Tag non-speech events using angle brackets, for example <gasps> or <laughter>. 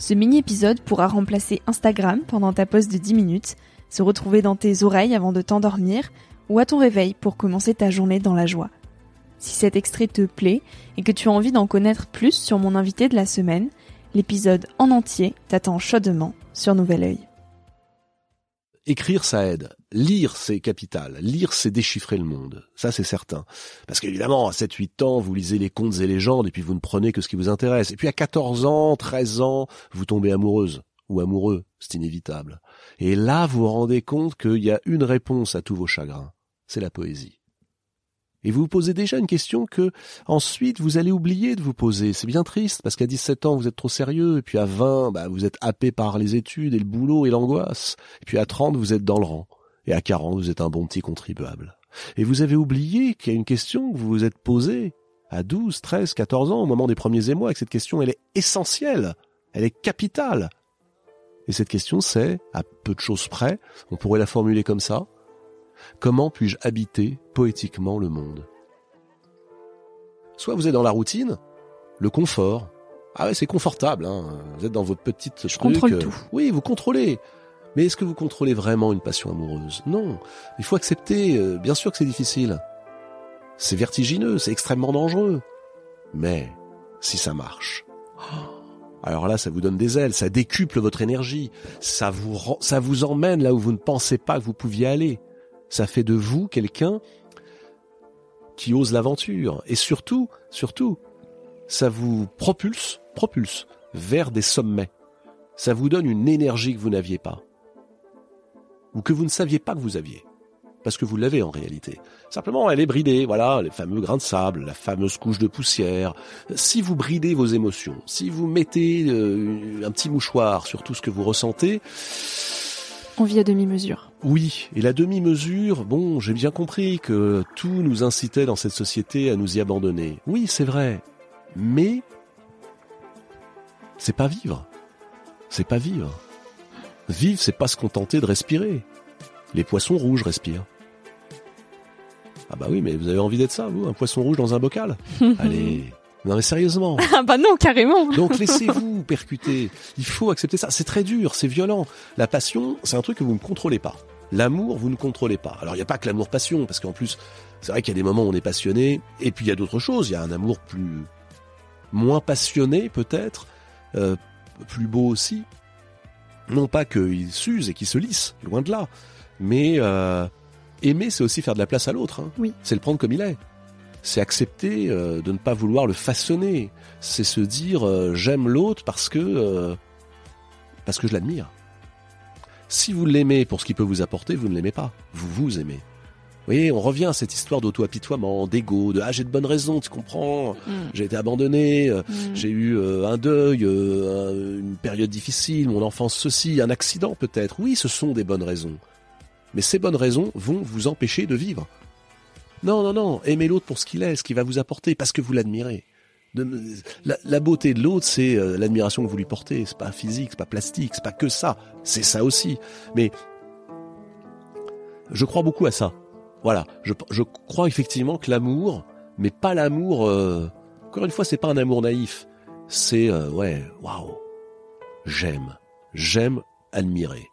Ce mini-épisode pourra remplacer Instagram pendant ta pause de 10 minutes, se retrouver dans tes oreilles avant de t'endormir ou à ton réveil pour commencer ta journée dans la joie. Si cet extrait te plaît et que tu as envie d'en connaître plus sur mon invité de la semaine, l'épisode en entier t'attend chaudement sur Nouvel Oeil. Écrire, ça aide. Lire, c'est capital. Lire, c'est déchiffrer le monde. Ça, c'est certain. Parce qu'évidemment, à 7-8 ans, vous lisez les contes et légendes et puis vous ne prenez que ce qui vous intéresse. Et puis à 14 ans, 13 ans, vous tombez amoureuse ou amoureux. C'est inévitable. Et là, vous vous rendez compte qu'il y a une réponse à tous vos chagrins. C'est la poésie. Et vous vous posez déjà une question que ensuite vous allez oublier de vous poser. C'est bien triste parce qu'à 17 ans vous êtes trop sérieux et puis à 20 bah, vous êtes happé par les études et le boulot et l'angoisse. Et puis à 30 vous êtes dans le rang et à 40 vous êtes un bon petit contribuable. Et vous avez oublié qu'il y a une question que vous vous êtes posée à 12, 13, 14 ans au moment des premiers émois et que cette question elle est essentielle, elle est capitale. Et cette question c'est, à peu de choses près, on pourrait la formuler comme ça, Comment puis-je habiter poétiquement le monde? Soit vous êtes dans la routine, le confort. Ah ouais, c'est confortable, hein. Vous êtes dans votre petite Je contrôle tout. Oui, vous contrôlez. Mais est-ce que vous contrôlez vraiment une passion amoureuse? Non. Il faut accepter, euh, bien sûr que c'est difficile. C'est vertigineux, c'est extrêmement dangereux. Mais si ça marche, <gasps> alors là, ça vous donne des ailes, ça décuple votre énergie, ça vous ça vous emmène là où vous ne pensez pas que vous pouviez aller. Ça fait de vous quelqu'un qui ose l'aventure. Et surtout, surtout, ça vous propulse, propulse vers des sommets. Ça vous donne une énergie que vous n'aviez pas. Ou que vous ne saviez pas que vous aviez. Parce que vous l'avez en réalité. Simplement, elle est bridée, voilà, les fameux grains de sable, la fameuse couche de poussière. Si vous bridez vos émotions, si vous mettez euh, un petit mouchoir sur tout ce que vous ressentez, on vit à demi-mesure. Oui, et la demi-mesure, bon, j'ai bien compris que tout nous incitait dans cette société à nous y abandonner. Oui, c'est vrai. Mais c'est pas vivre. C'est pas vivre. Vivre, c'est pas se contenter de respirer. Les poissons rouges respirent. Ah bah oui, mais vous avez envie d'être ça, vous, un poisson rouge dans un bocal? <laughs> Allez, non mais sérieusement. <laughs> Ah bah non, carrément. Donc laissez-vous <laughs> percuter. Il faut accepter ça. C'est très dur, c'est violent. La passion, c'est un truc que vous ne contrôlez pas. L'amour, vous ne contrôlez pas. Alors il n'y a pas que l'amour-passion, parce qu'en plus, c'est vrai qu'il y a des moments où on est passionné, et puis il y a d'autres choses. Il y a un amour plus moins passionné peut-être, euh, plus beau aussi. Non pas qu'il s'use et qu'il se lisse, loin de là. Mais euh, aimer, c'est aussi faire de la place à l'autre. Hein. Oui. C'est le prendre comme il est c'est accepter euh, de ne pas vouloir le façonner. C'est se dire euh, j'aime l'autre parce que euh, parce que je l'admire. Si vous l'aimez pour ce qu'il peut vous apporter, vous ne l'aimez pas. Vous vous aimez. Vous voyez, on revient à cette histoire d'auto-apitoiement, d'ego, de ah j'ai de bonnes raisons, tu comprends. Mm. J'ai été abandonné, Mm. j'ai eu un deuil, une période difficile, mon enfance ceci, un accident peut-être. Oui, ce sont des bonnes raisons. Mais ces bonnes raisons vont vous empêcher de vivre. Non, non, non. Aimez l'autre pour ce qu'il est, ce qu'il va vous apporter, parce que vous l'admirez. La beauté de l'autre, c'est euh, l'admiration que vous lui portez. C'est pas physique, c'est pas plastique, c'est pas que ça. C'est ça aussi. Mais je crois beaucoup à ça. Voilà. Je, je crois effectivement que l'amour mais pas l'amour. euh, encore une fois, c'est pas un amour naïf. C'est euh, ouais, waouh, j'aime, j'aime admirer.